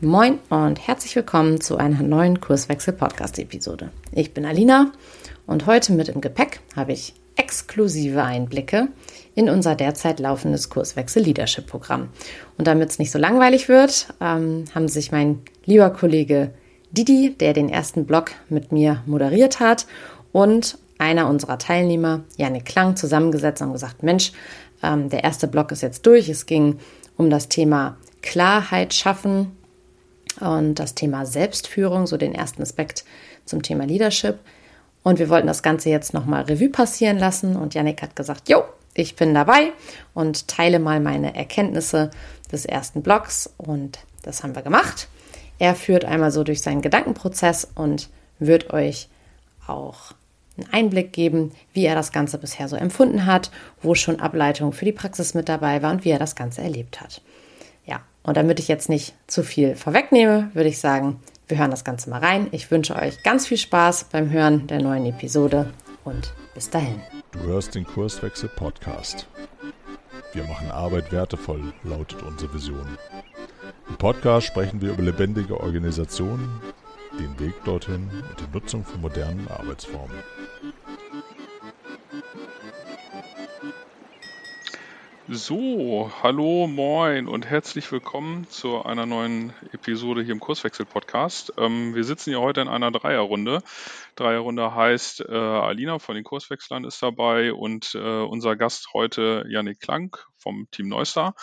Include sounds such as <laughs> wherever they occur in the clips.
Moin und herzlich willkommen zu einer neuen Kurswechsel-Podcast-Episode. Ich bin Alina und heute mit im Gepäck habe ich exklusive Einblicke in unser derzeit laufendes Kurswechsel-Leadership-Programm. Und damit es nicht so langweilig wird, ähm, haben sich mein lieber Kollege Didi, der den ersten Blog mit mir moderiert hat, und einer unserer Teilnehmer, Janik Klang, zusammengesetzt und gesagt, Mensch, ähm, der erste Blog ist jetzt durch. Es ging um das Thema Klarheit schaffen und das Thema Selbstführung, so den ersten Aspekt zum Thema Leadership. Und wir wollten das Ganze jetzt nochmal Revue passieren lassen. Und Yannick hat gesagt, jo, ich bin dabei und teile mal meine Erkenntnisse des ersten Blogs. Und das haben wir gemacht. Er führt einmal so durch seinen Gedankenprozess und wird euch auch einen Einblick geben, wie er das Ganze bisher so empfunden hat, wo schon Ableitung für die Praxis mit dabei war und wie er das Ganze erlebt hat. Und damit ich jetzt nicht zu viel vorwegnehme, würde ich sagen, wir hören das Ganze mal rein. Ich wünsche euch ganz viel Spaß beim Hören der neuen Episode und bis dahin. Du hörst den Kurswechsel Podcast. Wir machen Arbeit wertevoll, lautet unsere Vision. Im Podcast sprechen wir über lebendige Organisationen, den Weg dorthin und die Nutzung von modernen Arbeitsformen. So, hallo, moin und herzlich willkommen zu einer neuen Episode hier im Kurswechsel-Podcast. Ähm, wir sitzen hier heute in einer Dreierrunde. Dreierrunde heißt, äh, Alina von den Kurswechslern ist dabei und äh, unser Gast heute Yannick Klank vom Team Neustar.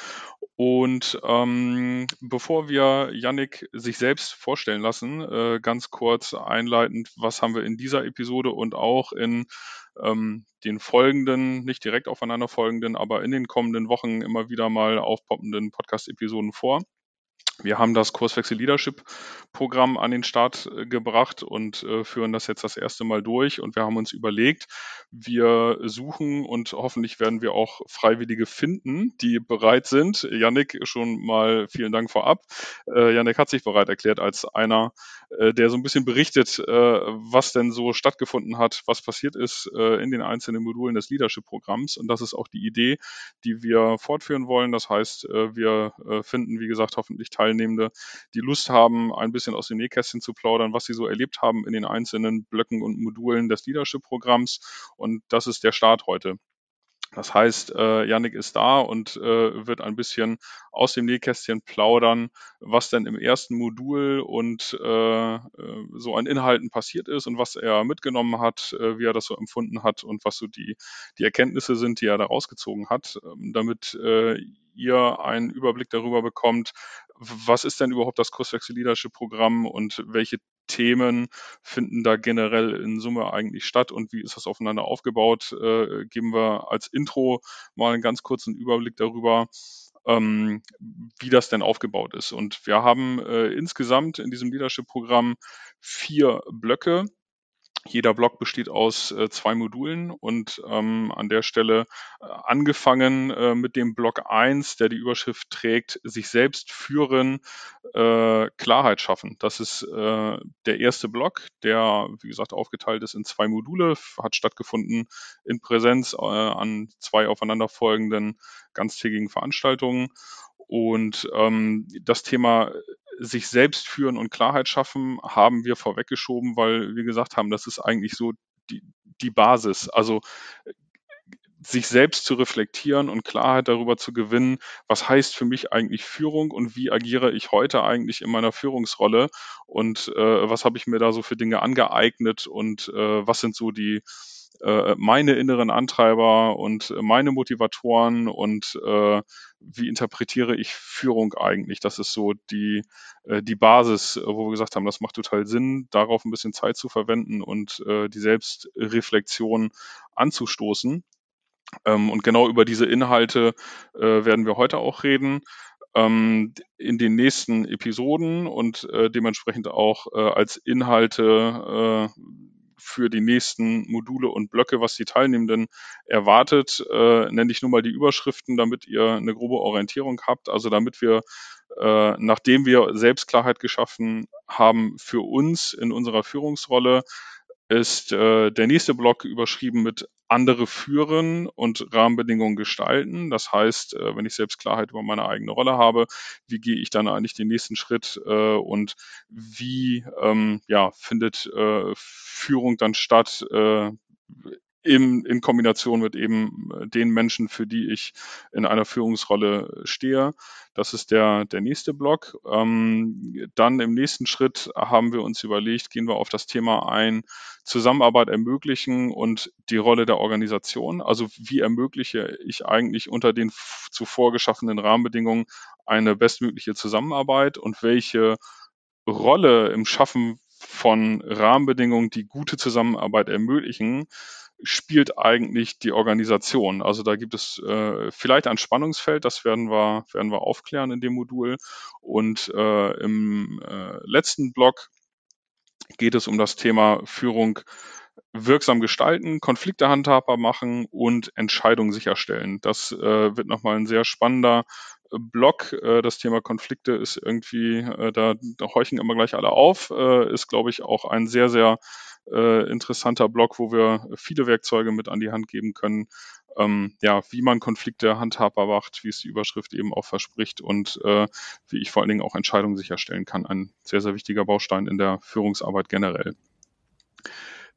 Und ähm, bevor wir Yannick sich selbst vorstellen lassen, äh, ganz kurz einleitend, was haben wir in dieser Episode und auch in ähm, den folgenden, nicht direkt aufeinander folgenden, aber in den kommenden Wochen immer wieder mal aufpoppenden Podcast-Episoden vor. Wir haben das Kurswechsel Leadership Programm an den Start äh, gebracht und äh, führen das jetzt das erste Mal durch. Und wir haben uns überlegt, wir suchen und hoffentlich werden wir auch Freiwillige finden, die bereit sind. Yannick, schon mal vielen Dank vorab. Äh, Yannick hat sich bereit erklärt als einer, äh, der so ein bisschen berichtet, äh, was denn so stattgefunden hat, was passiert ist äh, in den einzelnen Modulen des Leadership Programms. Und das ist auch die Idee, die wir fortführen wollen. Das heißt, wir finden, wie gesagt, hoffentlich Teil Teilnehmende, die Lust haben, ein bisschen aus dem Nähkästchen zu plaudern, was sie so erlebt haben in den einzelnen Blöcken und Modulen des Leadership-Programms. Und das ist der Start heute. Das heißt, äh, Yannick ist da und äh, wird ein bisschen aus dem Nähkästchen plaudern, was denn im ersten Modul und äh, äh, so an Inhalten passiert ist und was er mitgenommen hat, äh, wie er das so empfunden hat und was so die, die Erkenntnisse sind, die er da rausgezogen hat, ähm, damit äh, ihr einen Überblick darüber bekommt, was ist denn überhaupt das Kurswechsel Leadership Programm und welche Themen finden da generell in Summe eigentlich statt und wie ist das aufeinander aufgebaut? Äh, geben wir als Intro mal einen ganz kurzen Überblick darüber, ähm, wie das denn aufgebaut ist. Und wir haben äh, insgesamt in diesem Leadership-Programm vier Blöcke. Jeder Block besteht aus äh, zwei Modulen und ähm, an der Stelle äh, angefangen äh, mit dem Block 1, der die Überschrift trägt, sich selbst führen, äh, Klarheit schaffen. Das ist äh, der erste Block, der, wie gesagt, aufgeteilt ist in zwei Module, hat stattgefunden in Präsenz äh, an zwei aufeinanderfolgenden ganztägigen Veranstaltungen. Und ähm, das Thema sich selbst führen und Klarheit schaffen, haben wir vorweggeschoben, weil wir gesagt haben, das ist eigentlich so die, die Basis. Also sich selbst zu reflektieren und Klarheit darüber zu gewinnen, was heißt für mich eigentlich Führung und wie agiere ich heute eigentlich in meiner Führungsrolle und äh, was habe ich mir da so für Dinge angeeignet und äh, was sind so die äh, meine inneren Antreiber und meine Motivatoren und äh, wie interpretiere ich Führung eigentlich? Das ist so die, äh, die Basis, wo wir gesagt haben, das macht total Sinn, darauf ein bisschen Zeit zu verwenden und äh, die Selbstreflexion anzustoßen. Ähm, und genau über diese Inhalte äh, werden wir heute auch reden ähm, in den nächsten Episoden und äh, dementsprechend auch äh, als Inhalte äh, für die nächsten Module und Blöcke, was die Teilnehmenden erwartet, äh, nenne ich nur mal die Überschriften, damit ihr eine grobe Orientierung habt. Also damit wir, äh, nachdem wir Selbstklarheit geschaffen haben für uns in unserer Führungsrolle, ist äh, der nächste Block überschrieben mit andere führen und Rahmenbedingungen gestalten. Das heißt, äh, wenn ich selbst Klarheit über meine eigene Rolle habe, wie gehe ich dann eigentlich den nächsten Schritt äh, und wie ähm, ja, findet äh, Führung dann statt in, in Kombination mit eben äh, den Menschen, für die ich in einer Führungsrolle stehe. Das ist der, der nächste Block. Ähm, dann im nächsten Schritt haben wir uns überlegt, gehen wir auf das Thema ein, Zusammenarbeit ermöglichen und die Rolle der Organisation. Also wie ermögliche ich eigentlich unter den zuvor geschaffenen Rahmenbedingungen eine bestmögliche Zusammenarbeit und welche Rolle im Schaffen von Rahmenbedingungen, die gute Zusammenarbeit ermöglichen, spielt eigentlich die Organisation? Also da gibt es äh, vielleicht ein Spannungsfeld, das werden wir, werden wir aufklären in dem Modul. Und äh, im äh, letzten Block geht es um das Thema Führung wirksam gestalten, Konflikte handhabbar machen und Entscheidungen sicherstellen. Das äh, wird nochmal ein sehr spannender äh, Block. Äh, das Thema Konflikte ist irgendwie, äh, da, da horchen immer gleich alle auf, äh, ist, glaube ich, auch ein sehr, sehr äh, interessanter Blog, wo wir viele Werkzeuge mit an die Hand geben können, ähm, ja, wie man Konflikte handhabbar macht, wie es die Überschrift eben auch verspricht und äh, wie ich vor allen Dingen auch Entscheidungen sicherstellen kann. Ein sehr, sehr wichtiger Baustein in der Führungsarbeit generell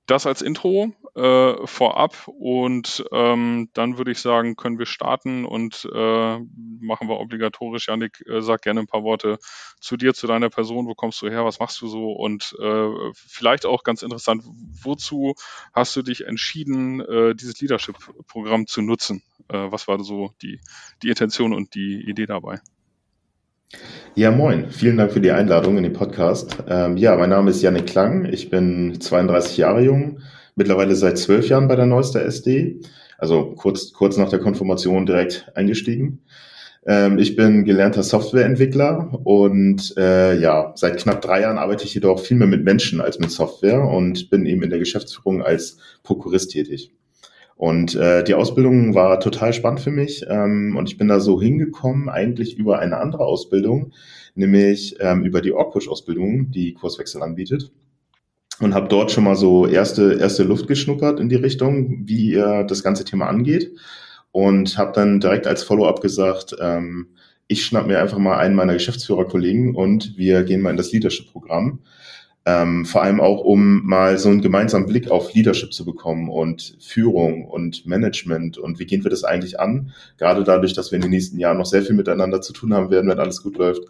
das als Intro äh, vorab und ähm, dann würde ich sagen, können wir starten und äh, machen wir obligatorisch. Janik, äh, sag gerne ein paar Worte zu dir, zu deiner Person. Wo kommst du her? Was machst du so? Und äh, vielleicht auch ganz interessant, wozu hast du dich entschieden, äh, dieses Leadership-Programm zu nutzen? Äh, was war so die, die Intention und die Idee dabei? Ja, moin. Vielen Dank für die Einladung in den Podcast. Ähm, ja, mein Name ist Janik Klang. Ich bin 32 Jahre jung, mittlerweile seit zwölf Jahren bei der Neuster SD, also kurz, kurz nach der Konfirmation direkt eingestiegen. Ähm, ich bin gelernter Softwareentwickler und äh, ja, seit knapp drei Jahren arbeite ich jedoch viel mehr mit Menschen als mit Software und bin eben in der Geschäftsführung als Prokurist tätig. Und äh, die Ausbildung war total spannend für mich ähm, und ich bin da so hingekommen, eigentlich über eine andere Ausbildung, nämlich ähm, über die Orkpush-Ausbildung, die Kurswechsel anbietet. Und habe dort schon mal so erste, erste Luft geschnuppert in die Richtung, wie äh, das ganze Thema angeht. Und habe dann direkt als Follow-up gesagt, ähm, ich schnapp mir einfach mal einen meiner Geschäftsführerkollegen und wir gehen mal in das Leadership-Programm. Ähm, vor allem auch, um mal so einen gemeinsamen Blick auf Leadership zu bekommen und Führung und Management und wie gehen wir das eigentlich an? Gerade dadurch, dass wir in den nächsten Jahren noch sehr viel miteinander zu tun haben werden, wenn alles gut läuft,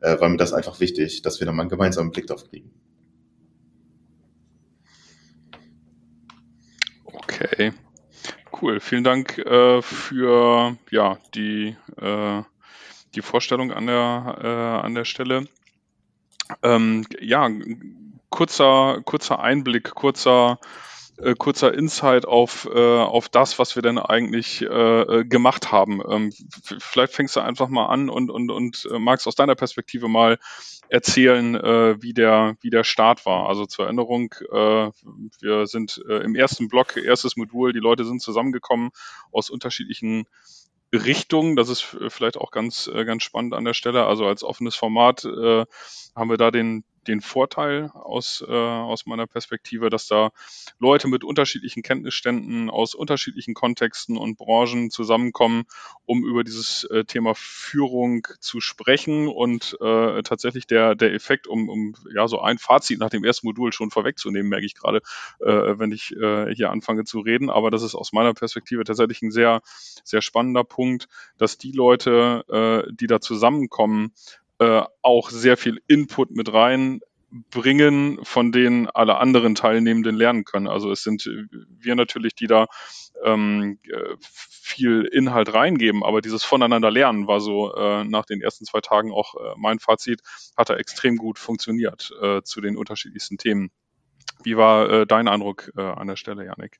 äh, war mir das einfach wichtig, dass wir da mal einen gemeinsamen Blick drauf kriegen. Okay, cool. Vielen Dank äh, für ja, die, äh, die Vorstellung an der, äh, an der Stelle. Ähm, ja, kurzer, kurzer Einblick, kurzer, äh, kurzer Insight auf, äh, auf das, was wir denn eigentlich äh, äh gemacht haben. Ähm, vielleicht fängst du einfach mal an und, und, und äh, magst aus deiner Perspektive mal erzählen, äh, wie, der, wie der Start war. Also zur Erinnerung, äh, wir sind äh, im ersten Block, erstes Modul, die Leute sind zusammengekommen aus unterschiedlichen Richtungen. Das ist vielleicht auch ganz, äh, ganz spannend an der Stelle. Also als offenes Format äh, haben wir da den, den Vorteil aus, äh, aus meiner Perspektive, dass da Leute mit unterschiedlichen Kenntnisständen aus unterschiedlichen Kontexten und Branchen zusammenkommen, um über dieses äh, Thema Führung zu sprechen und äh, tatsächlich der, der Effekt, um, um ja so ein Fazit nach dem ersten Modul schon vorwegzunehmen, merke ich gerade, äh, wenn ich äh, hier anfange zu reden. Aber das ist aus meiner Perspektive tatsächlich ein sehr, sehr spannender Punkt, dass die Leute, äh, die da zusammenkommen, äh, auch sehr viel Input mit rein bringen, von denen alle anderen Teilnehmenden lernen können. Also es sind wir natürlich, die da ähm, äh, viel Inhalt reingeben, aber dieses Voneinander lernen war so äh, nach den ersten zwei Tagen auch äh, mein Fazit, hat er extrem gut funktioniert äh, zu den unterschiedlichsten Themen. Wie war äh, dein Eindruck äh, an der Stelle, Janik?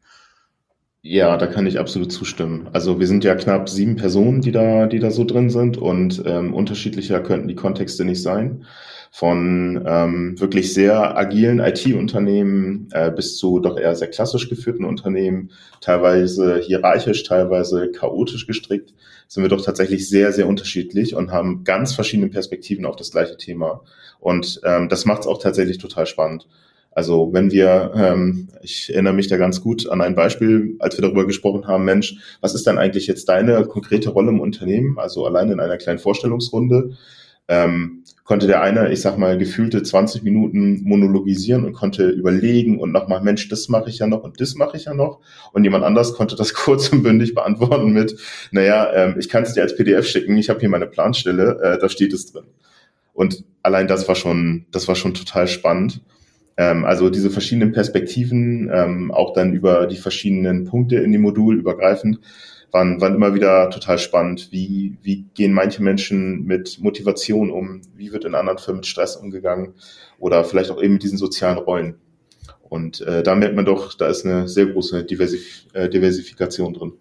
Ja, da kann ich absolut zustimmen. Also wir sind ja knapp sieben Personen, die da, die da so drin sind und ähm, unterschiedlicher könnten die Kontexte nicht sein. Von ähm, wirklich sehr agilen IT-Unternehmen äh, bis zu doch eher sehr klassisch geführten Unternehmen, teilweise hierarchisch, teilweise chaotisch gestrickt, sind wir doch tatsächlich sehr, sehr unterschiedlich und haben ganz verschiedene Perspektiven auf das gleiche Thema. Und ähm, das macht es auch tatsächlich total spannend. Also wenn wir, ähm, ich erinnere mich da ganz gut an ein Beispiel, als wir darüber gesprochen haben, Mensch, was ist denn eigentlich jetzt deine konkrete Rolle im Unternehmen? Also allein in einer kleinen Vorstellungsrunde ähm, konnte der eine, ich sag mal, gefühlte 20 Minuten monologisieren und konnte überlegen und nochmal, Mensch, das mache ich ja noch und das mache ich ja noch. Und jemand anders konnte das <laughs> kurz und bündig beantworten mit, naja, ähm, ich kann es dir als PDF schicken, ich habe hier meine Planstelle, äh, da steht es drin. Und allein das war schon, das war schon total spannend. Ähm, also diese verschiedenen Perspektiven, ähm, auch dann über die verschiedenen Punkte in dem Modul übergreifend, waren, waren immer wieder total spannend. Wie, wie gehen manche Menschen mit Motivation um? Wie wird in anderen Firmen mit Stress umgegangen? Oder vielleicht auch eben mit diesen sozialen Rollen. Und äh, da merkt man doch, da ist eine sehr große Diversif äh, Diversifikation drin.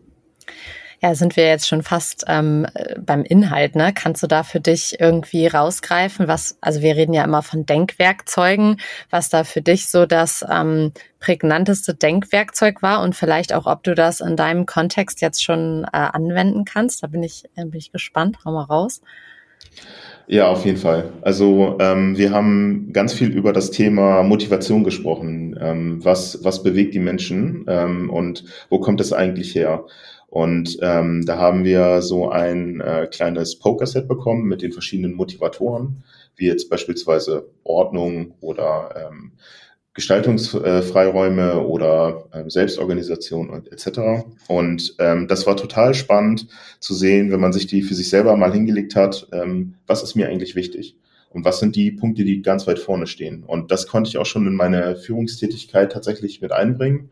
Ja, sind wir jetzt schon fast ähm, beim Inhalt, ne? Kannst du da für dich irgendwie rausgreifen, was, also wir reden ja immer von Denkwerkzeugen, was da für dich so das ähm, prägnanteste Denkwerkzeug war und vielleicht auch, ob du das in deinem Kontext jetzt schon äh, anwenden kannst. Da bin ich, äh, bin ich gespannt. Hau mal raus. Ja, auf jeden Fall. Also ähm, wir haben ganz viel über das Thema Motivation gesprochen. Ähm, was, was bewegt die Menschen ähm, und wo kommt es eigentlich her? Und ähm, da haben wir so ein äh, kleines Poker-Set bekommen mit den verschiedenen Motivatoren, wie jetzt beispielsweise Ordnung oder ähm, Gestaltungsfreiräume oder ähm, Selbstorganisation und etc. Und ähm, das war total spannend zu sehen, wenn man sich die für sich selber mal hingelegt hat, ähm, was ist mir eigentlich wichtig und was sind die Punkte, die ganz weit vorne stehen. Und das konnte ich auch schon in meine Führungstätigkeit tatsächlich mit einbringen.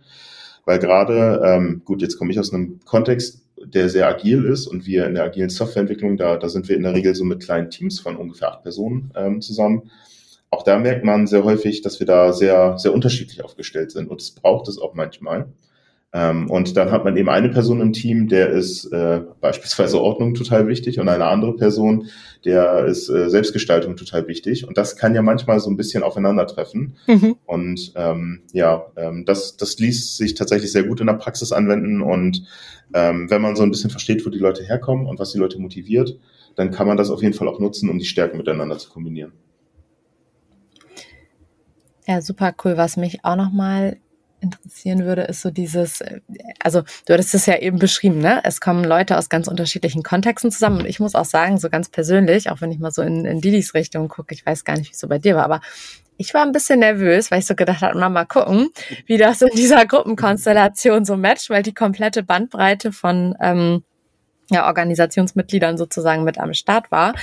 Weil gerade, ähm, gut, jetzt komme ich aus einem Kontext, der sehr agil ist und wir in der agilen Softwareentwicklung, da, da sind wir in der Regel so mit kleinen Teams von ungefähr acht Personen ähm, zusammen. Auch da merkt man sehr häufig, dass wir da sehr, sehr unterschiedlich aufgestellt sind und es braucht es auch manchmal. Ähm, und dann hat man eben eine Person im Team, der ist äh, beispielsweise Ordnung total wichtig und eine andere Person, der ist äh, Selbstgestaltung total wichtig. Und das kann ja manchmal so ein bisschen aufeinandertreffen. Mhm. Und ähm, ja, ähm, das, das ließ sich tatsächlich sehr gut in der Praxis anwenden. Und ähm, wenn man so ein bisschen versteht, wo die Leute herkommen und was die Leute motiviert, dann kann man das auf jeden Fall auch nutzen, um die Stärken miteinander zu kombinieren. Ja, super cool. Was mich auch nochmal interessieren würde, ist so dieses, äh, also du hattest es ja eben beschrieben, ne? Es kommen Leute aus ganz unterschiedlichen Kontexten zusammen und ich muss auch sagen, so ganz persönlich, auch wenn ich mal so in, in Didis Richtung gucke, ich weiß gar nicht, wie es so bei dir war, aber ich war ein bisschen nervös, weil ich so gedacht habe, mal gucken, wie das in dieser Gruppenkonstellation so matcht, weil die komplette Bandbreite von ähm, ja, Organisationsmitgliedern sozusagen mit am Start war.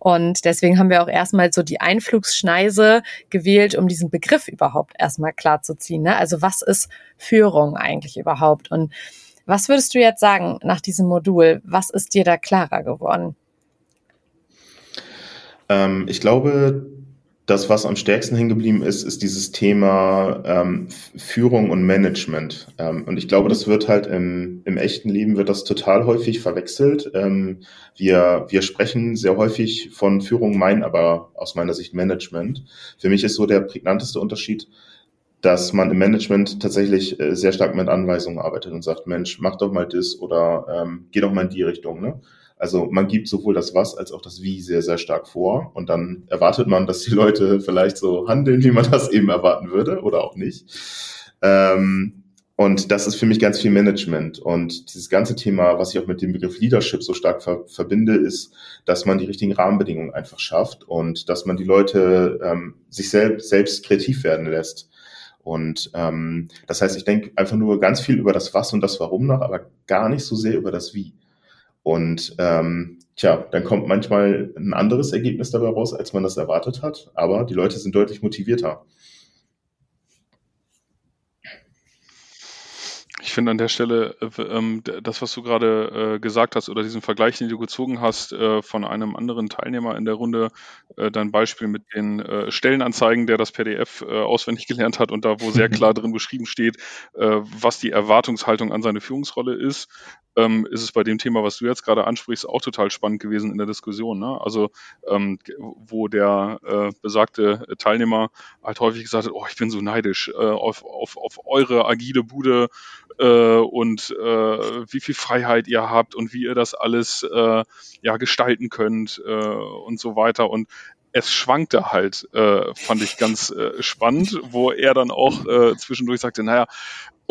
Und deswegen haben wir auch erstmal so die Einflugsschneise gewählt, um diesen Begriff überhaupt erstmal klar zu ziehen. Ne? Also was ist Führung eigentlich überhaupt? Und was würdest du jetzt sagen nach diesem Modul? Was ist dir da klarer geworden? Ähm, ich glaube, das, was am stärksten hängen geblieben ist, ist dieses Thema ähm, Führung und Management. Ähm, und ich glaube, das wird halt im, im echten Leben wird das total häufig verwechselt. Ähm, wir, wir sprechen sehr häufig von Führung, meinen aber aus meiner Sicht Management. Für mich ist so der prägnanteste Unterschied, dass man im Management tatsächlich äh, sehr stark mit Anweisungen arbeitet und sagt, Mensch, mach doch mal das oder ähm, geh doch mal in die Richtung. Ne? Also man gibt sowohl das Was als auch das Wie sehr, sehr stark vor. Und dann erwartet man, dass die Leute vielleicht so handeln, wie man das eben erwarten würde oder auch nicht. Ähm, und das ist für mich ganz viel Management. Und dieses ganze Thema, was ich auch mit dem Begriff Leadership so stark ver verbinde, ist, dass man die richtigen Rahmenbedingungen einfach schafft und dass man die Leute ähm, sich selbst, selbst kreativ werden lässt. Und ähm, das heißt, ich denke einfach nur ganz viel über das Was und das Warum nach, aber gar nicht so sehr über das Wie. Und ähm, tja, dann kommt manchmal ein anderes Ergebnis dabei raus, als man das erwartet hat, aber die Leute sind deutlich motivierter. Ich finde an der Stelle, äh, ähm, das, was du gerade äh, gesagt hast oder diesen Vergleich, den du gezogen hast äh, von einem anderen Teilnehmer in der Runde, äh, dein Beispiel mit den äh, Stellenanzeigen, der das PDF auswendig gelernt hat und da, wo sehr <laughs> klar drin beschrieben steht, was die Erwartungshaltung an seine Führungsrolle ist, ähm, ist es bei dem Thema, was du jetzt gerade ansprichst, auch total spannend gewesen in der Diskussion. Ne? Also ähm, wo der äh, besagte Teilnehmer halt häufig gesagt hat, oh, ich bin so neidisch äh, auf, auf, auf eure agile Bude äh, und äh, wie viel Freiheit ihr habt und wie ihr das alles äh, ja gestalten könnt äh, und so weiter. Und es schwankte halt, äh, fand ich ganz äh, spannend, wo er dann auch äh, zwischendurch sagte, naja,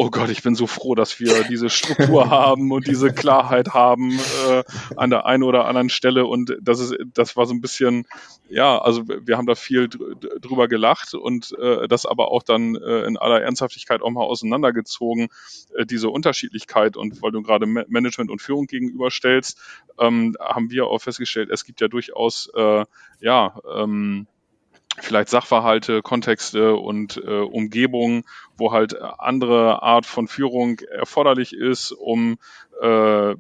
oh Gott, ich bin so froh, dass wir diese Struktur <laughs> haben und diese Klarheit haben äh, an der einen oder anderen Stelle. Und das ist, das war so ein bisschen, ja, also wir haben da viel drüber gelacht und äh, das aber auch dann äh, in aller Ernsthaftigkeit auch mal auseinandergezogen, äh, diese Unterschiedlichkeit. Und weil du gerade Management und Führung gegenüberstellst, ähm, haben wir auch festgestellt, es gibt ja durchaus, äh, ja, ähm, vielleicht Sachverhalte, Kontexte und äh, Umgebungen, wo halt andere Art von Führung erforderlich ist, um äh,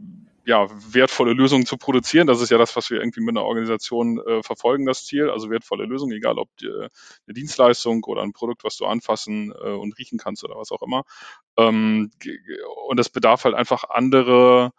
ja, wertvolle Lösungen zu produzieren. Das ist ja das, was wir irgendwie mit einer Organisation äh, verfolgen, das Ziel. Also wertvolle Lösungen, egal ob die, eine Dienstleistung oder ein Produkt, was du anfassen äh, und riechen kannst oder was auch immer. Ähm, und das bedarf halt einfach andere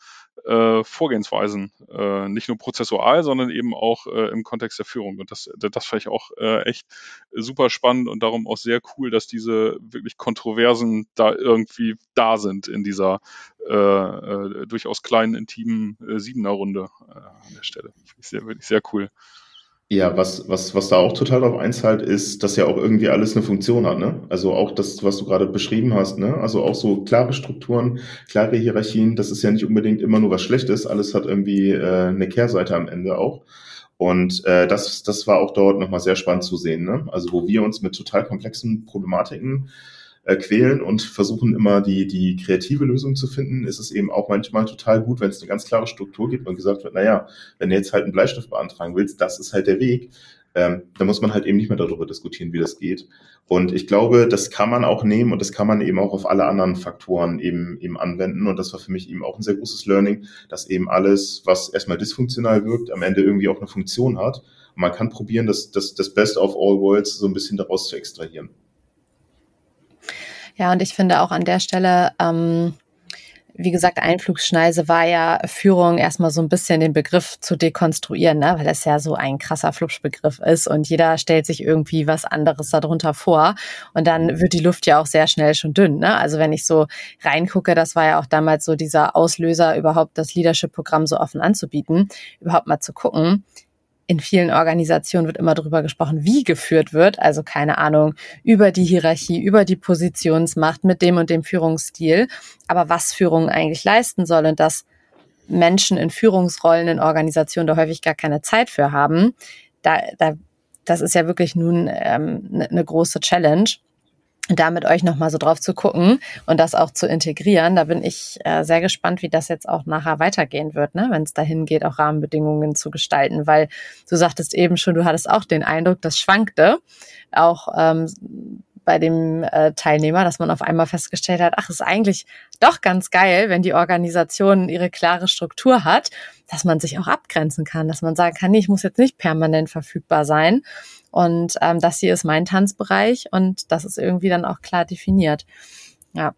äh, Vorgehensweisen, äh, nicht nur prozessual, sondern eben auch äh, im Kontext der Führung. Und das, das fand ich auch äh, echt super spannend und darum auch sehr cool, dass diese wirklich Kontroversen da irgendwie da sind in dieser äh, äh, durchaus kleinen, intimen äh, Siebener-Runde äh, an der Stelle. Finde ich sehr, wirklich sehr cool. Ja, was, was, was da auch total drauf einzahlt, ist, dass ja auch irgendwie alles eine Funktion hat, ne? Also auch das, was du gerade beschrieben hast, ne? Also auch so klare Strukturen, klare Hierarchien, das ist ja nicht unbedingt immer nur was Schlechtes, alles hat irgendwie äh, eine Kehrseite am Ende auch. Und äh, das, das war auch dort nochmal sehr spannend zu sehen, ne? Also wo wir uns mit total komplexen Problematiken äh, quälen und versuchen immer die, die kreative Lösung zu finden, ist es eben auch manchmal total gut, wenn es eine ganz klare Struktur gibt und gesagt wird, naja, wenn du jetzt halt einen Bleistift beantragen willst, das ist halt der Weg. Ähm, da muss man halt eben nicht mehr darüber diskutieren, wie das geht. Und ich glaube, das kann man auch nehmen und das kann man eben auch auf alle anderen Faktoren eben, eben anwenden. Und das war für mich eben auch ein sehr großes Learning, dass eben alles, was erstmal dysfunktional wirkt, am Ende irgendwie auch eine Funktion hat. Und man kann probieren, das, das, das Best of all worlds so ein bisschen daraus zu extrahieren. Ja, und ich finde auch an der Stelle, ähm, wie gesagt, Einflugschneise war ja Führung erstmal so ein bisschen den Begriff zu dekonstruieren, ne? weil das ja so ein krasser Flupschbegriff ist und jeder stellt sich irgendwie was anderes darunter vor und dann wird die Luft ja auch sehr schnell schon dünn. Ne? Also wenn ich so reingucke, das war ja auch damals so dieser Auslöser, überhaupt das Leadership-Programm so offen anzubieten, überhaupt mal zu gucken, in vielen Organisationen wird immer darüber gesprochen, wie geführt wird. Also keine Ahnung, über die Hierarchie, über die Positionsmacht mit dem und dem Führungsstil. Aber was Führung eigentlich leisten soll und dass Menschen in Führungsrollen in Organisationen da häufig gar keine Zeit für haben, da, da, das ist ja wirklich nun ähm, eine ne große Challenge da mit euch nochmal so drauf zu gucken und das auch zu integrieren. Da bin ich äh, sehr gespannt, wie das jetzt auch nachher weitergehen wird, ne? wenn es dahin geht, auch Rahmenbedingungen zu gestalten, weil du sagtest eben schon, du hattest auch den Eindruck, das schwankte auch ähm, bei dem äh, Teilnehmer, dass man auf einmal festgestellt hat, ach, ist eigentlich doch ganz geil, wenn die Organisation ihre klare Struktur hat, dass man sich auch abgrenzen kann, dass man sagen kann, nee, ich muss jetzt nicht permanent verfügbar sein, und ähm, das hier ist mein Tanzbereich und das ist irgendwie dann auch klar definiert. Ja.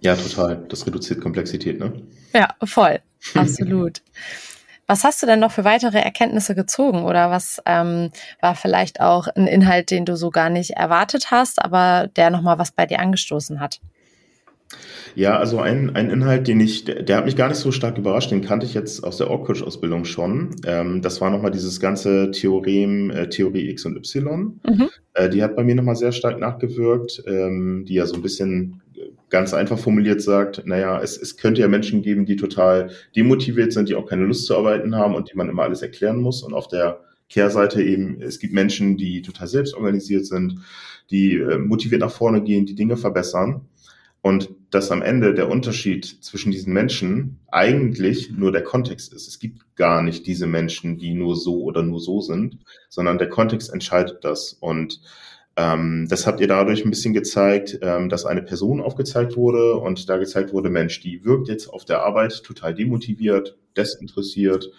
Ja, total. Das reduziert Komplexität, ne? Ja, voll. <laughs> Absolut. Was hast du denn noch für weitere Erkenntnisse gezogen oder was ähm, war vielleicht auch ein Inhalt, den du so gar nicht erwartet hast, aber der nochmal was bei dir angestoßen hat? Ja, also ein, ein Inhalt, den ich, der, der hat mich gar nicht so stark überrascht, den kannte ich jetzt aus der Org-Coach-Ausbildung schon. Ähm, das war nochmal dieses ganze Theorem, äh, Theorie X und Y. Mhm. Äh, die hat bei mir nochmal sehr stark nachgewirkt, ähm, die ja so ein bisschen ganz einfach formuliert sagt, naja, es, es könnte ja Menschen geben, die total demotiviert sind, die auch keine Lust zu arbeiten haben und die man immer alles erklären muss. Und auf der Kehrseite eben, es gibt Menschen, die total selbstorganisiert sind, die äh, motiviert nach vorne gehen, die Dinge verbessern. Und dass am Ende der Unterschied zwischen diesen Menschen eigentlich nur der Kontext ist. Es gibt gar nicht diese Menschen, die nur so oder nur so sind, sondern der Kontext entscheidet das. Und ähm, das habt ihr dadurch ein bisschen gezeigt, ähm, dass eine Person aufgezeigt wurde und da gezeigt wurde, Mensch, die wirkt jetzt auf der Arbeit total demotiviert, desinteressiert,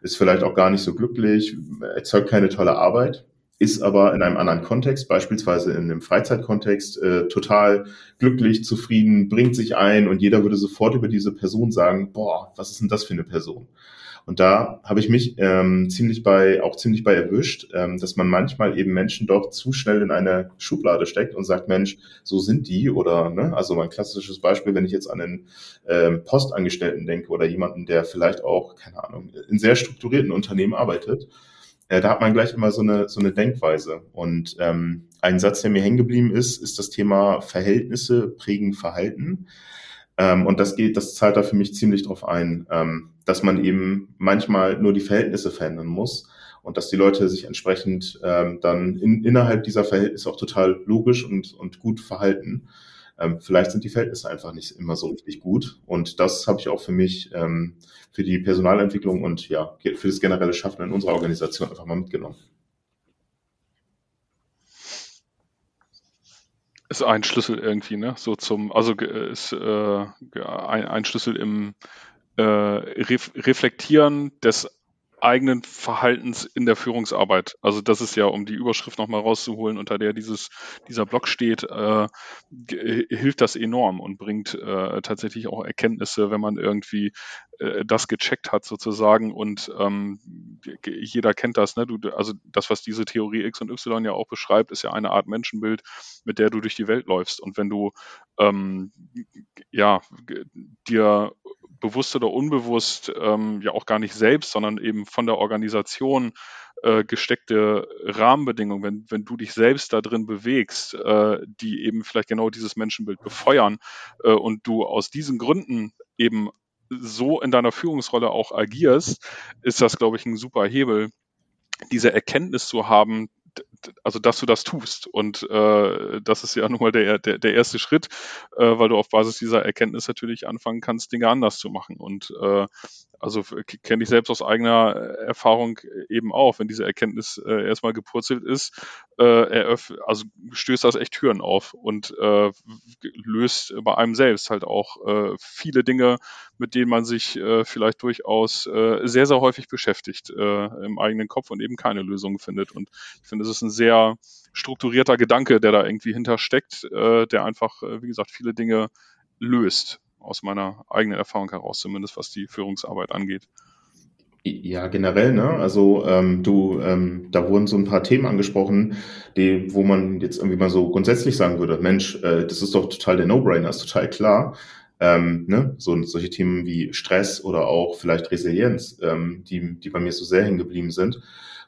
ist vielleicht auch gar nicht so glücklich, erzeugt keine tolle Arbeit ist aber in einem anderen Kontext, beispielsweise in einem Freizeitkontext, äh, total glücklich, zufrieden, bringt sich ein und jeder würde sofort über diese Person sagen, boah, was ist denn das für eine Person? Und da habe ich mich ähm, ziemlich bei, auch ziemlich bei erwischt, ähm, dass man manchmal eben Menschen doch zu schnell in eine Schublade steckt und sagt, Mensch, so sind die oder, ne, also mein klassisches Beispiel, wenn ich jetzt an einen ähm, Postangestellten denke oder jemanden, der vielleicht auch, keine Ahnung, in sehr strukturierten Unternehmen arbeitet, äh, da hat man gleich immer so eine, so eine Denkweise. Und ähm, ein Satz, der mir hängen geblieben ist, ist das Thema Verhältnisse prägen Verhalten. Ähm, und das geht, das zahlt da für mich ziemlich drauf ein, ähm, dass man eben manchmal nur die Verhältnisse verändern muss und dass die Leute sich entsprechend ähm, dann in, innerhalb dieser Verhältnisse auch total logisch und, und gut verhalten. Ähm, vielleicht sind die Verhältnisse einfach nicht immer so richtig gut. Und das habe ich auch für mich, ähm, für die Personalentwicklung und ja, für das generelle Schaffen in unserer Organisation einfach mal mitgenommen. Ist ein Schlüssel irgendwie, ne? So zum, also ist äh, ein, ein Schlüssel im äh, Ref Reflektieren des eigenen Verhaltens in der Führungsarbeit. Also das ist ja, um die Überschrift nochmal rauszuholen, unter der dieses, dieser Blog steht, äh, hilft das enorm und bringt äh, tatsächlich auch Erkenntnisse, wenn man irgendwie äh, das gecheckt hat sozusagen und ähm, jeder kennt das, ne? Du, also das, was diese Theorie X und Y ja auch beschreibt, ist ja eine Art Menschenbild, mit der du durch die Welt läufst. Und wenn du ähm, ja dir bewusst oder unbewusst ähm, ja auch gar nicht selbst, sondern eben von der Organisation äh, gesteckte Rahmenbedingungen, wenn, wenn du dich selbst da drin bewegst, äh, die eben vielleicht genau dieses Menschenbild befeuern äh, und du aus diesen Gründen eben so in deiner Führungsrolle auch agierst, ist das, glaube ich, ein super Hebel, diese Erkenntnis zu haben, also dass du das tust. Und äh, das ist ja nun mal der, der, der erste Schritt, äh, weil du auf Basis dieser Erkenntnis natürlich anfangen kannst, Dinge anders zu machen. Und äh, also kenne ich selbst aus eigener äh, Erfahrung eben auch, wenn diese Erkenntnis äh, erstmal gepurzelt ist, äh, also stößt das echt Türen auf und äh, löst bei einem selbst halt auch äh, viele Dinge, mit denen man sich äh, vielleicht durchaus äh, sehr, sehr häufig beschäftigt äh, im eigenen Kopf und eben keine Lösungen findet. Und ich finde, es ist ein sehr strukturierter Gedanke, der da irgendwie hintersteckt, äh, der einfach, äh, wie gesagt, viele Dinge löst aus meiner eigenen Erfahrung heraus, zumindest was die Führungsarbeit angeht. Ja, generell, ne? Also ähm, du, ähm, da wurden so ein paar Themen angesprochen, die, wo man jetzt irgendwie mal so grundsätzlich sagen würde, Mensch, äh, das ist doch total der No-Brainer, ist total klar. Ähm, ne? So solche Themen wie Stress oder auch vielleicht Resilienz, ähm, die, die bei mir so sehr hängen geblieben sind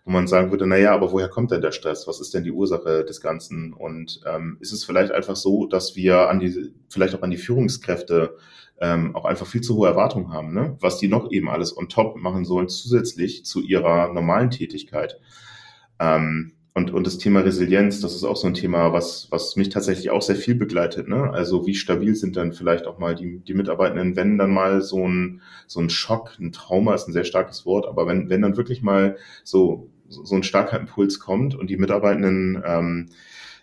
wo man sagen würde, na ja, aber woher kommt denn der Stress? Was ist denn die Ursache des Ganzen? Und ähm, ist es vielleicht einfach so, dass wir an die, vielleicht auch an die Führungskräfte ähm, auch einfach viel zu hohe Erwartungen haben, ne? was die noch eben alles on top machen sollen, zusätzlich zu ihrer normalen Tätigkeit. Ähm, und, und das Thema Resilienz, das ist auch so ein Thema, was, was mich tatsächlich auch sehr viel begleitet. Ne? Also wie stabil sind dann vielleicht auch mal die, die Mitarbeitenden, wenn dann mal so ein, so ein Schock, ein Trauma ist ein sehr starkes Wort, aber wenn, wenn dann wirklich mal so so ein starker Impuls kommt und die Mitarbeitenden ähm,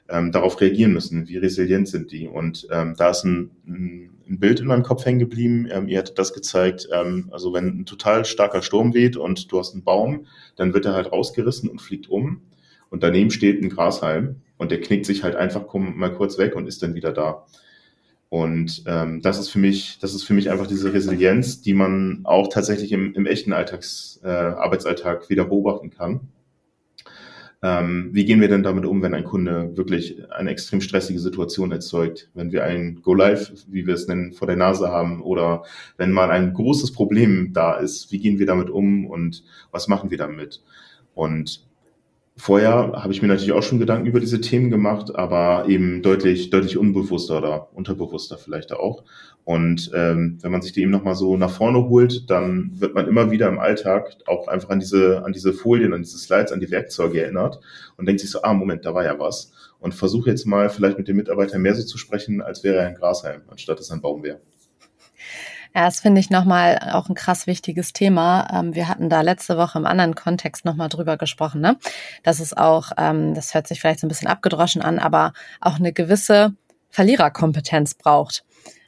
ähm, darauf reagieren müssen. Wie resilient sind die? Und ähm, da ist ein, ein Bild in meinem Kopf hängen geblieben. Ähm, ihr hattet das gezeigt. Ähm, also wenn ein total starker Sturm weht und du hast einen Baum, dann wird er halt rausgerissen und fliegt um. Und daneben steht ein Grashalm und der knickt sich halt einfach mal kurz weg und ist dann wieder da. Und ähm, das ist für mich, das ist für mich einfach diese Resilienz, die man auch tatsächlich im, im echten Alltags, äh, Arbeitsalltag wieder beobachten kann. Ähm, wie gehen wir denn damit um, wenn ein Kunde wirklich eine extrem stressige Situation erzeugt, wenn wir ein Go Live, wie wir es nennen, vor der Nase haben oder wenn mal ein großes Problem da ist, wie gehen wir damit um und was machen wir damit? Und Vorher habe ich mir natürlich auch schon Gedanken über diese Themen gemacht, aber eben deutlich, deutlich unbewusster oder unterbewusster vielleicht auch. Und ähm, wenn man sich die eben nochmal so nach vorne holt, dann wird man immer wieder im Alltag auch einfach an diese, an diese Folien, an diese Slides, an die Werkzeuge erinnert und denkt sich so, ah, Moment, da war ja was. Und versuche jetzt mal vielleicht mit dem Mitarbeiter mehr so zu sprechen, als wäre er ein Grashalm, anstatt es ein Baum wäre. Ja, das finde ich nochmal auch ein krass wichtiges Thema. Ähm, wir hatten da letzte Woche im anderen Kontext nochmal drüber gesprochen, ne? Dass es auch, ähm, das hört sich vielleicht so ein bisschen abgedroschen an, aber auch eine gewisse Verliererkompetenz braucht.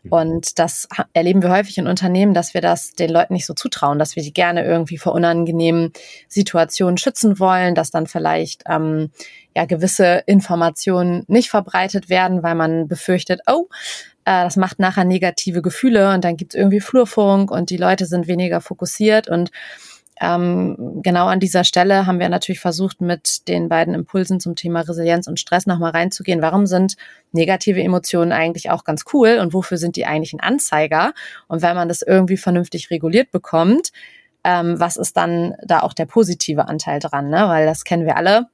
Und das erleben wir häufig in Unternehmen, dass wir das den Leuten nicht so zutrauen, dass wir sie gerne irgendwie vor unangenehmen Situationen schützen wollen, dass dann vielleicht ähm, ja gewisse Informationen nicht verbreitet werden, weil man befürchtet, oh, äh, das macht nachher negative Gefühle und dann gibt's irgendwie Flurfunk und die Leute sind weniger fokussiert und ähm, genau an dieser Stelle haben wir natürlich versucht, mit den beiden Impulsen zum Thema Resilienz und Stress nochmal reinzugehen. Warum sind negative Emotionen eigentlich auch ganz cool und wofür sind die eigentlich ein Anzeiger? Und wenn man das irgendwie vernünftig reguliert bekommt, ähm, was ist dann da auch der positive Anteil dran, ne? Weil das kennen wir alle,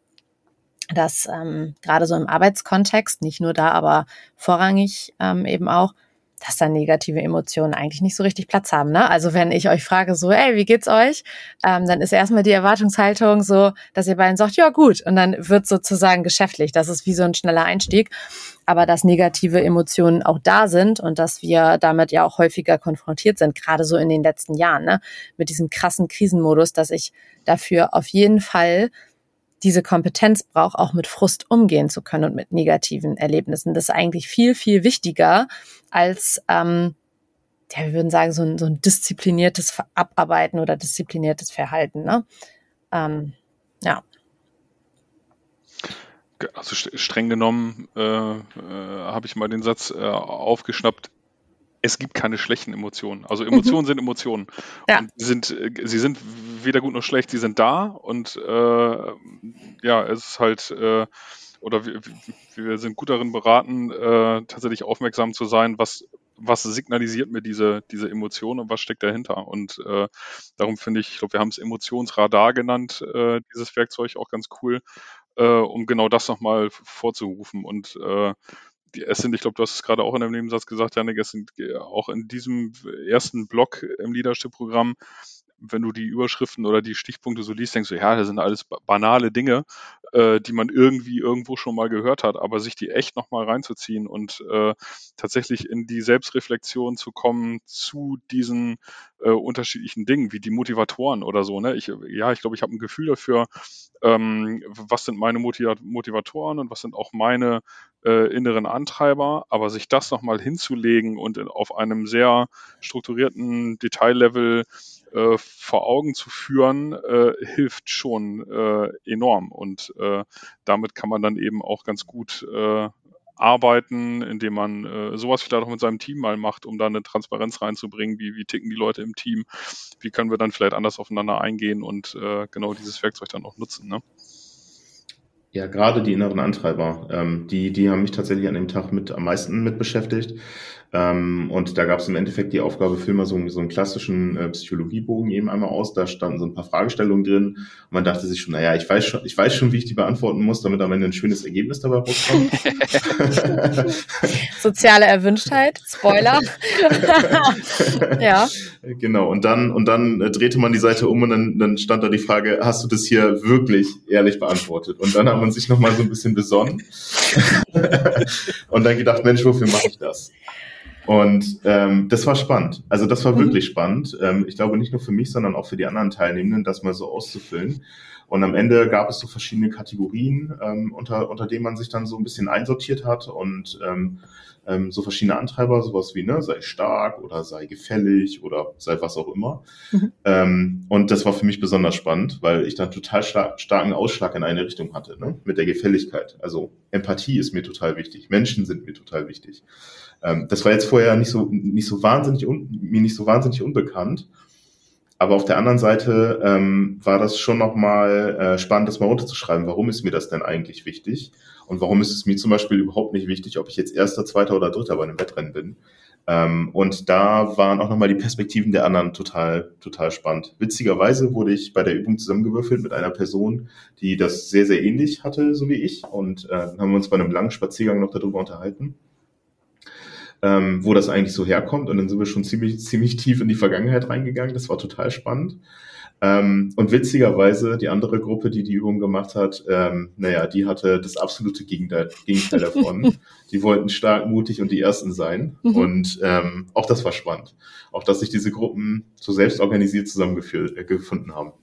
dass ähm, gerade so im Arbeitskontext, nicht nur da, aber vorrangig ähm, eben auch, dass da negative Emotionen eigentlich nicht so richtig Platz haben. Ne? Also wenn ich euch frage, so, ey, wie geht's euch? Ähm, dann ist erstmal die Erwartungshaltung so, dass ihr beiden sagt, ja gut. Und dann wird sozusagen geschäftlich. Das ist wie so ein schneller Einstieg. Aber dass negative Emotionen auch da sind und dass wir damit ja auch häufiger konfrontiert sind, gerade so in den letzten Jahren, ne? mit diesem krassen Krisenmodus, dass ich dafür auf jeden Fall diese Kompetenz braucht, auch mit Frust umgehen zu können und mit negativen Erlebnissen. Das ist eigentlich viel, viel wichtiger als, ähm, ja, wir würden sagen, so ein, so ein diszipliniertes Abarbeiten oder diszipliniertes Verhalten. Ne? Ähm, ja. Also streng genommen äh, äh, habe ich mal den Satz äh, aufgeschnappt, es gibt keine schlechten Emotionen. Also Emotionen mhm. sind Emotionen. Ja. Und sie sind, sie sind weder gut noch schlecht, sie sind da und äh, ja, es ist halt, äh, oder wir, wir, sind gut darin beraten, äh, tatsächlich aufmerksam zu sein, was, was signalisiert mir diese, diese Emotion und was steckt dahinter. Und äh, darum finde ich, ich glaube, wir haben es Emotionsradar genannt, äh, dieses Werkzeug auch ganz cool, äh, um genau das nochmal vorzurufen. Und äh, es sind, ich glaube, du hast es gerade auch in deinem Nebensatz gesagt, Janik, es sind äh, auch in diesem ersten Block im Leadership-Programm, wenn du die Überschriften oder die Stichpunkte so liest, denkst du, ja, das sind alles banale Dinge, äh, die man irgendwie irgendwo schon mal gehört hat, aber sich die echt nochmal reinzuziehen und äh, tatsächlich in die Selbstreflexion zu kommen zu diesen äh, unterschiedlichen Dingen, wie die Motivatoren oder so. Ne? Ich, ja, ich glaube, ich habe ein Gefühl dafür, ähm, was sind meine Motivatoren und was sind auch meine äh, inneren Antreiber, aber sich das nochmal hinzulegen und in, auf einem sehr strukturierten Detaillevel äh, vor Augen zu führen, äh, hilft schon äh, enorm. Und äh, damit kann man dann eben auch ganz gut äh, arbeiten, indem man äh, sowas vielleicht auch mit seinem Team mal macht, um da eine Transparenz reinzubringen, wie, wie ticken die Leute im Team, wie können wir dann vielleicht anders aufeinander eingehen und äh, genau dieses Werkzeug dann auch nutzen. Ne? Ja, gerade die inneren Antreiber, ähm, die, die haben mich tatsächlich an dem Tag mit am meisten mit beschäftigt. Ähm, und da gab es im Endeffekt die Aufgabe, füll mal so, so einen klassischen äh, Psychologiebogen eben einmal aus. Da standen so ein paar Fragestellungen drin. Und man dachte sich schon, naja, ich weiß schon, ich weiß schon, wie ich die beantworten muss, damit am Ende ein schönes Ergebnis dabei rauskommt. <laughs> Soziale Erwünschtheit, Spoiler. <laughs> ja. Genau. Und dann, und dann äh, drehte man die Seite um und dann, dann stand da die Frage, hast du das hier wirklich ehrlich beantwortet? Und dann hat man sich nochmal so ein bisschen besonnen <laughs> und dann gedacht, Mensch, wofür mache ich das? Und ähm, das war spannend. Also das war mhm. wirklich spannend. Ähm, ich glaube nicht nur für mich, sondern auch für die anderen Teilnehmenden, das mal so auszufüllen. Und am Ende gab es so verschiedene Kategorien, ähm, unter, unter denen man sich dann so ein bisschen einsortiert hat und ähm, ähm, so verschiedene Antreiber, sowas wie, ne, sei stark oder sei gefällig oder sei was auch immer. Mhm. Ähm, und das war für mich besonders spannend, weil ich dann total star starken Ausschlag in eine Richtung hatte, ne, mit der Gefälligkeit. Also Empathie ist mir total wichtig, Menschen sind mir total wichtig. Ähm, das war jetzt vorher nicht so, nicht so wahnsinnig, un, mir nicht so wahnsinnig unbekannt. Aber auf der anderen Seite ähm, war das schon nochmal äh, spannend, das mal runterzuschreiben. Warum ist mir das denn eigentlich wichtig? Und warum ist es mir zum Beispiel überhaupt nicht wichtig, ob ich jetzt Erster, Zweiter oder Dritter bei einem Wettrennen bin? Ähm, und da waren auch nochmal die Perspektiven der anderen total, total spannend. Witzigerweise wurde ich bei der Übung zusammengewürfelt mit einer Person, die das sehr, sehr ähnlich hatte, so wie ich. Und äh, haben wir uns bei einem langen Spaziergang noch darüber unterhalten ähm, wo das eigentlich so herkommt. Und dann sind wir schon ziemlich, ziemlich tief in die Vergangenheit reingegangen. Das war total spannend. Ähm, und witzigerweise, die andere Gruppe, die die Übung gemacht hat, ähm, naja, die hatte das absolute Gegenteil, Gegenteil davon. <laughs> die wollten stark, mutig und die Ersten sein. Mhm. Und ähm, auch das war spannend. Auch, dass sich diese Gruppen so selbst organisiert zusammengefunden äh, haben.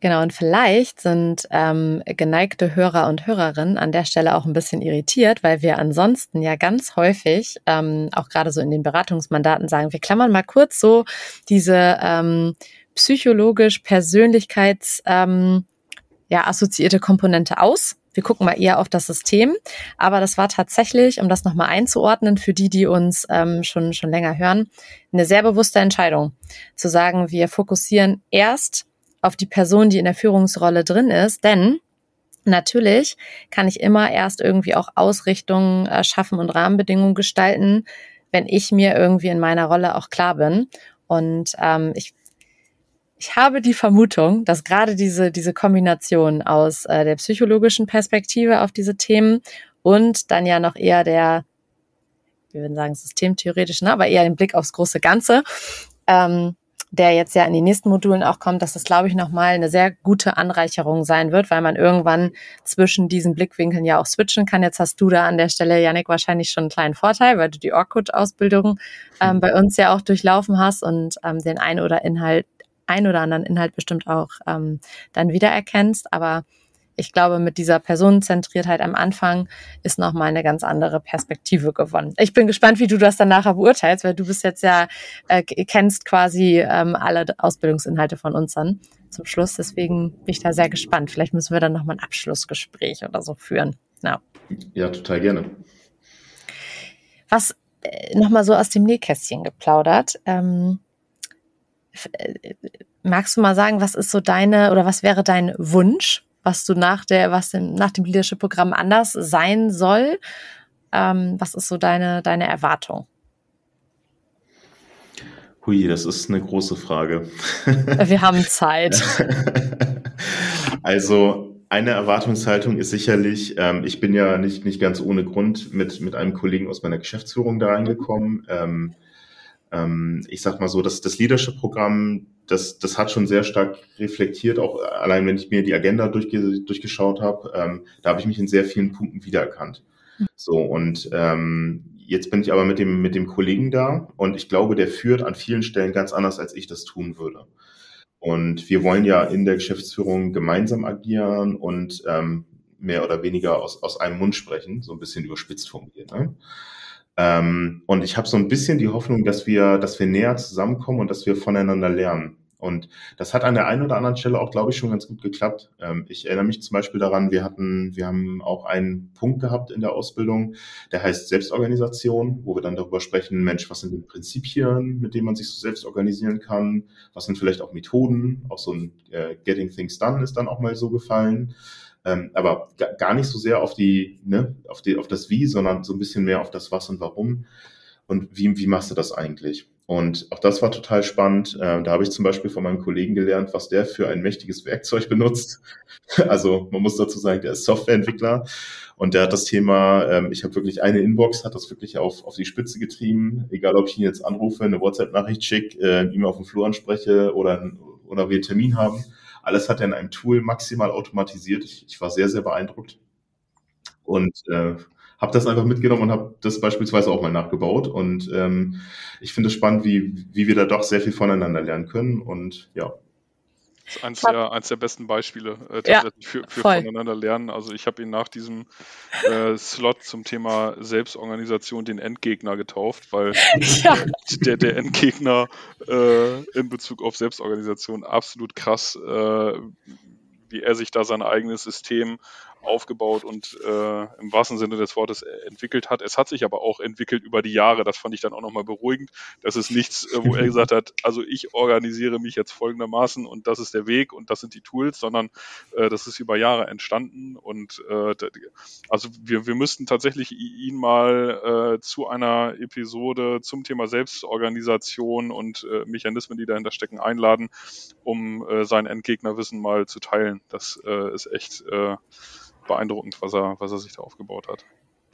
Genau, und vielleicht sind ähm, geneigte Hörer und Hörerinnen an der Stelle auch ein bisschen irritiert, weil wir ansonsten ja ganz häufig, ähm, auch gerade so in den Beratungsmandaten sagen, wir klammern mal kurz so diese ähm, psychologisch Persönlichkeits ähm, ja, assoziierte Komponente aus. Wir gucken mal eher auf das System. Aber das war tatsächlich, um das nochmal einzuordnen, für die, die uns ähm, schon, schon länger hören, eine sehr bewusste Entscheidung. Zu sagen, wir fokussieren erst auf die Person, die in der Führungsrolle drin ist, denn natürlich kann ich immer erst irgendwie auch Ausrichtungen äh, schaffen und Rahmenbedingungen gestalten, wenn ich mir irgendwie in meiner Rolle auch klar bin. Und ähm, ich ich habe die Vermutung, dass gerade diese, diese Kombination aus äh, der psychologischen Perspektive auf diese Themen und dann ja noch eher der, wir würden sagen, systemtheoretischen, ne, aber eher den Blick aufs große Ganze, ähm, der jetzt ja in den nächsten Modulen auch kommt, dass das, glaube ich, nochmal eine sehr gute Anreicherung sein wird, weil man irgendwann zwischen diesen Blickwinkeln ja auch switchen kann. Jetzt hast du da an der Stelle, Janik, wahrscheinlich schon einen kleinen Vorteil, weil du die Orkut-Ausbildung ähm, bei uns ja auch durchlaufen hast und ähm, den ein oder Inhalt, ein oder anderen Inhalt bestimmt auch ähm, dann wiedererkennst. Aber ich glaube, mit dieser Personenzentriertheit am Anfang ist nochmal eine ganz andere Perspektive gewonnen. Ich bin gespannt, wie du das dann nachher beurteilst, weil du bist jetzt ja, äh, kennst quasi ähm, alle Ausbildungsinhalte von uns dann zum Schluss. Deswegen bin ich da sehr gespannt. Vielleicht müssen wir dann nochmal ein Abschlussgespräch oder so führen. Ja, ja total gerne. Was äh, nochmal so aus dem Nähkästchen geplaudert. Ähm, äh, magst du mal sagen, was ist so deine oder was wäre dein Wunsch was du nach der, was dem, nach dem Leadership-Programm anders sein soll. Ähm, was ist so deine, deine Erwartung? Hui, das ist eine große Frage. <laughs> Wir haben Zeit. <laughs> also eine Erwartungshaltung ist sicherlich, ähm, ich bin ja nicht, nicht ganz ohne Grund mit, mit einem Kollegen aus meiner Geschäftsführung da reingekommen. Ähm, ähm, ich sag mal so, dass das Leadership-Programm das, das hat schon sehr stark reflektiert, auch allein wenn ich mir die Agenda durchge durchgeschaut habe, ähm, da habe ich mich in sehr vielen Punkten wiedererkannt. So, und ähm, jetzt bin ich aber mit dem, mit dem Kollegen da und ich glaube, der führt an vielen Stellen ganz anders, als ich das tun würde. Und wir wollen ja in der Geschäftsführung gemeinsam agieren und ähm, mehr oder weniger aus, aus einem Mund sprechen, so ein bisschen überspitzt formuliert. Ne? Ähm, und ich habe so ein bisschen die Hoffnung, dass wir, dass wir näher zusammenkommen und dass wir voneinander lernen. Und das hat an der einen oder anderen Stelle auch, glaube ich, schon ganz gut geklappt. Ähm, ich erinnere mich zum Beispiel daran, wir hatten, wir haben auch einen Punkt gehabt in der Ausbildung, der heißt Selbstorganisation, wo wir dann darüber sprechen, Mensch, was sind denn Prinzipien, mit denen man sich so selbst organisieren kann? Was sind vielleicht auch Methoden? Auch so ein äh, Getting Things Done ist dann auch mal so gefallen. Ähm, aber gar nicht so sehr auf die, ne, auf die, auf das Wie, sondern so ein bisschen mehr auf das Was und Warum. Und wie, wie machst du das eigentlich? Und auch das war total spannend. Äh, da habe ich zum Beispiel von meinem Kollegen gelernt, was der für ein mächtiges Werkzeug benutzt. <laughs> Also man muss dazu sagen, der ist Softwareentwickler und der hat das Thema, ähm, ich habe wirklich eine Inbox, hat das wirklich auf, auf die Spitze getrieben. Egal, ob ich ihn jetzt anrufe, eine WhatsApp-Nachricht schicke, äh, ihn auf dem Flur anspreche oder, oder wir einen Termin haben. Alles hat er in einem Tool maximal automatisiert. Ich, ich war sehr, sehr beeindruckt. Und äh, habe das einfach mitgenommen und habe das beispielsweise auch mal nachgebaut. Und ähm, ich finde es spannend, wie, wie wir da doch sehr viel voneinander lernen können. Und ja, das ist eins der, eins der besten Beispiele äh, tatsächlich ja, für, für voneinander lernen. Also ich habe ihn nach diesem äh, Slot zum Thema Selbstorganisation den Endgegner getauft, weil <laughs> ja. der, der Endgegner äh, in Bezug auf Selbstorganisation absolut krass, äh, wie er sich da sein eigenes System aufgebaut und äh, im wahrsten Sinne des Wortes entwickelt hat. Es hat sich aber auch entwickelt über die Jahre. Das fand ich dann auch nochmal beruhigend. Das ist nichts, äh, wo er <laughs> gesagt hat, also ich organisiere mich jetzt folgendermaßen und das ist der Weg und das sind die Tools, sondern äh, das ist über Jahre entstanden und äh, also wir, wir müssten tatsächlich ihn mal äh, zu einer Episode zum Thema Selbstorganisation und äh, Mechanismen, die dahinter stecken, einladen, um äh, sein Endgegnerwissen mal zu teilen. Das äh, ist echt äh, beeindruckend, was er, was er sich da aufgebaut hat.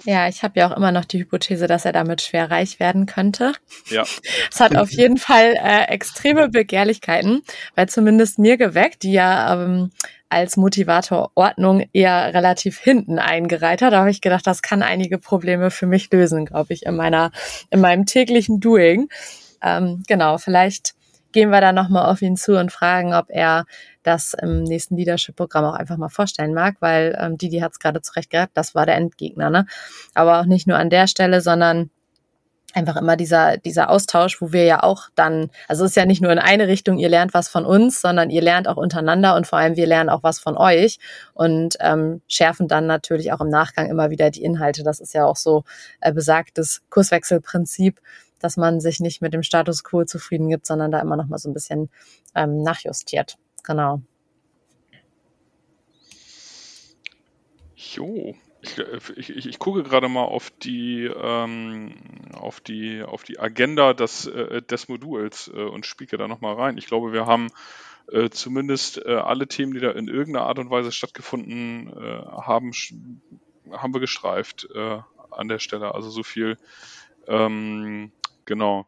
Ja, ich habe ja auch immer noch die Hypothese, dass er damit schwer reich werden könnte. Ja. <laughs> Es hat auf jeden Fall äh, extreme Begehrlichkeiten, weil zumindest mir geweckt, die ja ähm, als Motivator Ordnung eher relativ hinten eingereiht hat. Da habe ich gedacht, das kann einige Probleme für mich lösen, glaube ich, in meiner, in meinem täglichen Doing. Ähm, genau, vielleicht gehen wir da nochmal auf ihn zu und fragen, ob er das im nächsten Leadership-Programm auch einfach mal vorstellen mag, weil ähm, Didi hat es gerade zurecht gesagt, das war der Endgegner. Ne? Aber auch nicht nur an der Stelle, sondern einfach immer dieser, dieser Austausch, wo wir ja auch dann, also es ist ja nicht nur in eine Richtung, ihr lernt was von uns, sondern ihr lernt auch untereinander und vor allem wir lernen auch was von euch und ähm, schärfen dann natürlich auch im Nachgang immer wieder die Inhalte. Das ist ja auch so äh, besagtes Kurswechselprinzip, dass man sich nicht mit dem Status quo zufrieden gibt, sondern da immer noch mal so ein bisschen ähm, nachjustiert. Genau. Jo, ich, ich, ich, gucke gerade mal auf die, ähm, auf die, auf die Agenda des, äh, des Moduls äh, und spieke da nochmal rein. Ich glaube, wir haben äh, zumindest äh, alle Themen, die da in irgendeiner Art und Weise stattgefunden äh, haben, haben wir gestreift äh, an der Stelle. Also so viel ähm, genau,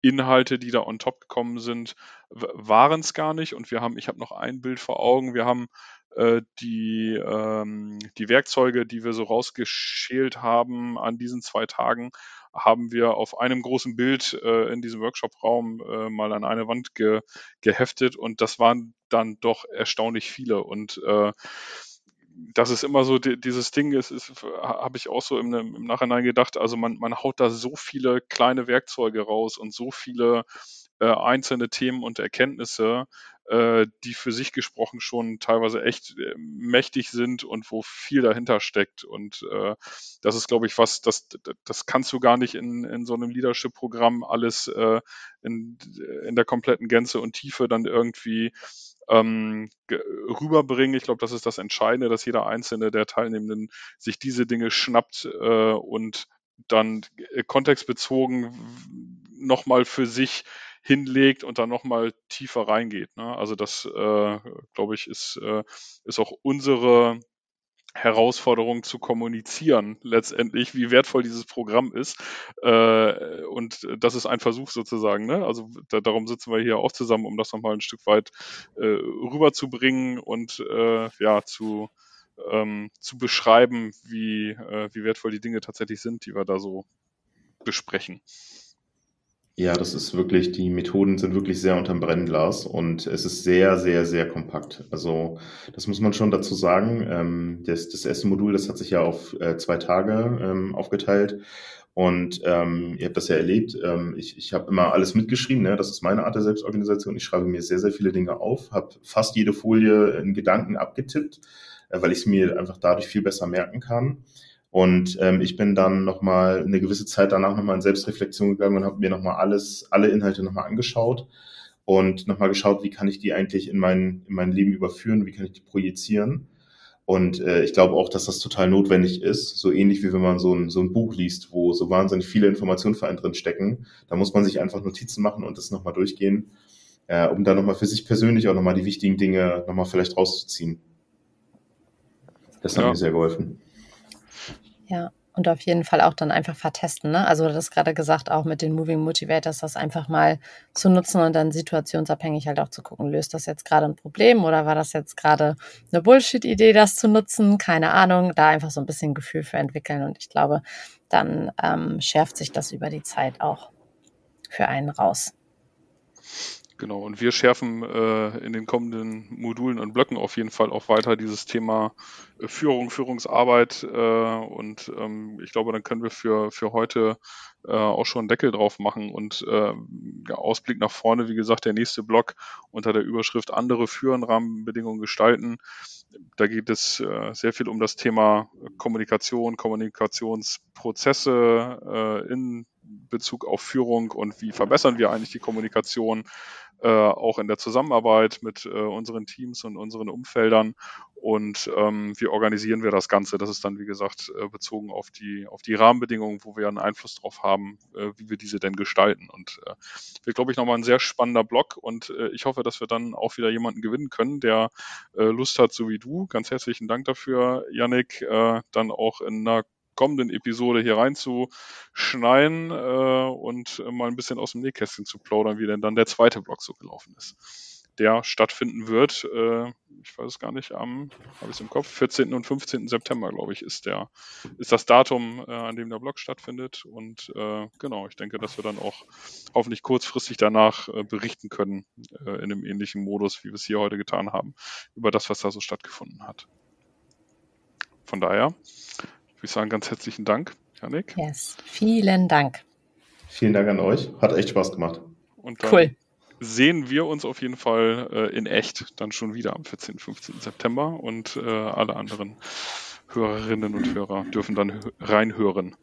Inhalte, die da on top gekommen sind, waren es gar nicht. Und wir haben, ich habe noch ein Bild vor Augen, wir haben äh, die, ähm, die Werkzeuge, die wir so rausgeschält haben an diesen zwei Tagen, haben wir auf einem großen Bild äh, in diesem Workshop-Raum äh, mal an eine Wand ge geheftet. Und das waren dann doch erstaunlich viele. Und äh, das ist immer so die, dieses Ding, ist, ist habe ich auch so im, im, Nachhinein gedacht, also man, man haut da so viele kleine Werkzeuge raus und so viele äh, einzelne Themen und Erkenntnisse, äh, die für sich gesprochen schon teilweise echt äh, mächtig sind und wo viel dahinter steckt. Und äh, das ist, glaube ich, was, das, das kannst du gar nicht in, in so einem Leadership-Programm alles äh, in, in der kompletten Gänze und Tiefe dann irgendwie ähm, rüberbringen. Ich glaube, das ist das Entscheidende, dass jeder einzelne der Teilnehmenden sich diese Dinge schnappt äh, und dann kontextbezogen nochmal für sich hinlegt und dann nochmal tiefer reingeht. Ne? Also das, äh, glaube ich, ist, äh, ist auch unsere Herausforderung zu kommunizieren, letztendlich, wie wertvoll dieses Programm ist. Äh, und das ist ein Versuch sozusagen. Ne? Also da, darum sitzen wir hier auch zusammen, um das nochmal ein Stück weit äh, rüberzubringen und äh, ja, zu, ähm, zu beschreiben, wie, äh, wie wertvoll die Dinge tatsächlich sind, die wir da so besprechen. Ja, das ist wirklich, die Methoden sind wirklich sehr unterm Brennglas und es ist sehr, sehr, sehr kompakt. Also das muss man schon dazu sagen. Ähm, das, das erste Modul, das hat sich ja auf äh, zwei Tage ähm, aufgeteilt und ähm, ihr habt das ja erlebt. Ähm, ich ich habe immer alles mitgeschrieben. Ne? Das ist meine Art der Selbstorganisation. Ich schreibe mir sehr, sehr viele Dinge auf, habe fast jede Folie in Gedanken abgetippt, äh, weil ich es mir einfach dadurch viel besser merken kann. Und ähm, ich bin dann nochmal eine gewisse Zeit danach nochmal in Selbstreflexion gegangen und habe mir nochmal alles, alle Inhalte nochmal angeschaut und nochmal geschaut, wie kann ich die eigentlich in mein, in mein Leben überführen, wie kann ich die projizieren. Und äh, ich glaube auch, dass das total notwendig ist, so ähnlich wie wenn man so ein, so ein Buch liest, wo so wahnsinnig viele Informationen für einen drin stecken. Da muss man sich einfach Notizen machen und das nochmal durchgehen, äh, um da nochmal für sich persönlich auch nochmal die wichtigen Dinge nochmal vielleicht rauszuziehen. Das hat ja. mir sehr geholfen. Ja, und auf jeden Fall auch dann einfach vertesten. Ne? Also du hast gerade gesagt, auch mit den Moving Motivators, das einfach mal zu nutzen und dann situationsabhängig halt auch zu gucken, löst das jetzt gerade ein Problem oder war das jetzt gerade eine Bullshit-Idee, das zu nutzen? Keine Ahnung, da einfach so ein bisschen Gefühl für entwickeln und ich glaube, dann ähm, schärft sich das über die Zeit auch für einen raus. Genau, und wir schärfen äh, in den kommenden Modulen und Blöcken auf jeden Fall auch weiter dieses Thema äh, Führung, Führungsarbeit. Äh, und ähm, ich glaube, dann können wir für, für heute äh, auch schon einen Deckel drauf machen. Und äh, Ausblick nach vorne, wie gesagt, der nächste Block unter der Überschrift andere Führen, Rahmenbedingungen gestalten. Da geht es äh, sehr viel um das Thema Kommunikation, Kommunikationsprozesse äh, in Bezug auf Führung und wie verbessern wir eigentlich die Kommunikation äh, auch in der Zusammenarbeit mit äh, unseren Teams und unseren Umfeldern und ähm, wie organisieren wir das Ganze. Das ist dann, wie gesagt, äh, bezogen auf die, auf die Rahmenbedingungen, wo wir einen Einfluss drauf haben, äh, wie wir diese denn gestalten. Und äh, wird, glaube ich, nochmal ein sehr spannender Blog und äh, ich hoffe, dass wir dann auch wieder jemanden gewinnen können, der äh, Lust hat, so wie du. Ganz herzlichen Dank dafür, Yannick, äh, dann auch in einer kommenden Episode hier reinzuschneiden äh, und mal ein bisschen aus dem Nähkästchen zu plaudern, wie denn dann der zweite Blog so gelaufen ist. Der stattfinden wird, äh, ich weiß es gar nicht, am, habe ich es im Kopf, 14. und 15. September, glaube ich, ist der, ist das Datum, äh, an dem der Blog stattfindet. Und äh, genau, ich denke, dass wir dann auch hoffentlich kurzfristig danach äh, berichten können, äh, in einem ähnlichen Modus, wie wir es hier heute getan haben, über das, was da so stattgefunden hat. Von daher würde ich sagen, ganz herzlichen Dank, Janik. Yes, vielen Dank. Vielen Dank an euch. Hat echt Spaß gemacht. Und dann cool. sehen wir uns auf jeden Fall äh, in echt dann schon wieder am 14. 15. September und äh, alle anderen Hörerinnen und Hörer dürfen dann reinhören,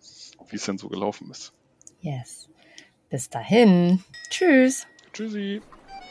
wie es denn so gelaufen ist. Yes. Bis dahin. Tschüss. Tschüssi.